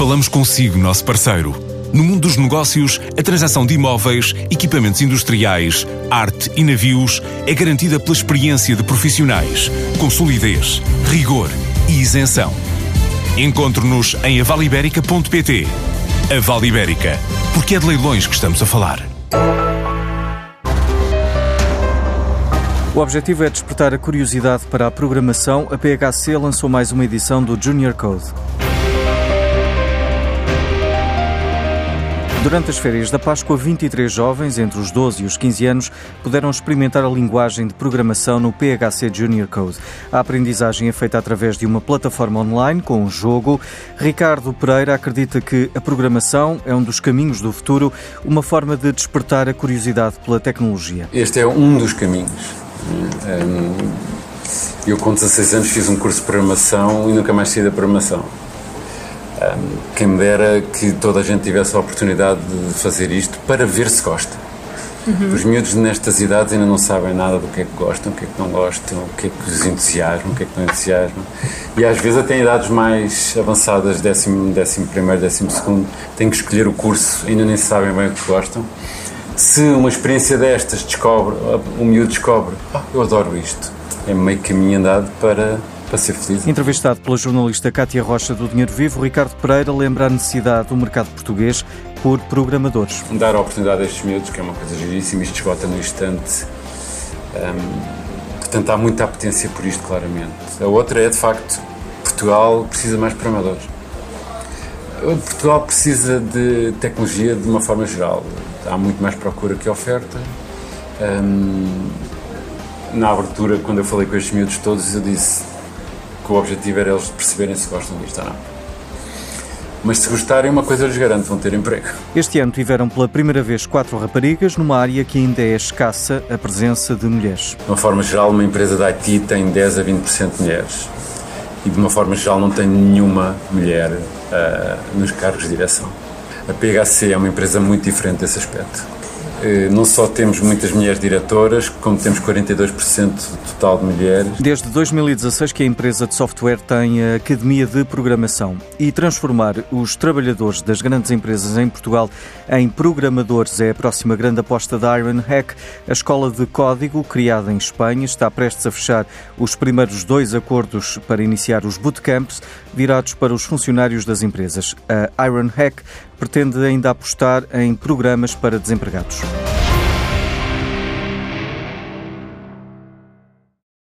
Falamos consigo, nosso parceiro. No mundo dos negócios, a transação de imóveis, equipamentos industriais, arte e navios é garantida pela experiência de profissionais, com solidez, rigor e isenção. Encontre-nos em avaliberica.pt. A Vale Ibérica, porque é de leilões que estamos a falar. O objetivo é despertar a curiosidade para a programação. A PHC lançou mais uma edição do Junior Code. Durante as férias da Páscoa, 23 jovens entre os 12 e os 15 anos puderam experimentar a linguagem de programação no PHC Junior Code. A aprendizagem é feita através de uma plataforma online com um jogo. Ricardo Pereira acredita que a programação é um dos caminhos do futuro, uma forma de despertar a curiosidade pela tecnologia. Este é um dos caminhos. Eu, com 16 anos, fiz um curso de programação e nunca mais saí da programação quem me dera que toda a gente tivesse a oportunidade de fazer isto para ver se gosta. Uhum. Os miúdos nestas idades ainda não sabem nada do que é que gostam, o que é que não gostam, o que é que os entusiasma, o que é que não entusiasma. E às vezes até em idades mais avançadas, décimo, décimo primeiro, décimo segundo, têm que escolher o curso, ainda nem sabem bem o que gostam. Se uma experiência destas descobre, o miúdo descobre, oh, eu adoro isto, é meio caminho andado para para ser feliz. Entrevistado pela jornalista Cátia Rocha do Dinheiro Vivo, Ricardo Pereira lembra a necessidade do mercado português por programadores. Dar a oportunidade a estes miúdos, que é uma coisa giríssima, isto esgota no instante. Um, portanto, há muita apetência por isto, claramente. A outra é, de facto, Portugal precisa mais programadores. Portugal precisa de tecnologia de uma forma geral. Há muito mais procura que oferta. Um, na abertura, quando eu falei com estes miúdos todos, eu disse: que o objetivo era eles perceberem se gostam disto ou não. Mas se gostarem, uma coisa lhes garanto, vão ter emprego. Este ano tiveram pela primeira vez quatro raparigas numa área que ainda é escassa a presença de mulheres. De uma forma geral, uma empresa da IT tem 10 a 20% de mulheres. E de uma forma geral não tem nenhuma mulher uh, nos cargos de direção. A PHC é uma empresa muito diferente desse aspecto. Eh, não só temos muitas mulheres diretoras, como temos 42% total de mulheres. Desde 2016 que a empresa de software tem a Academia de Programação e transformar os trabalhadores das grandes empresas em Portugal em programadores é a próxima grande aposta da Iron Hack. A escola de código, criada em Espanha, está prestes a fechar os primeiros dois acordos para iniciar os bootcamps virados para os funcionários das empresas. A Iron Hack pretende ainda apostar em programas para desempregados.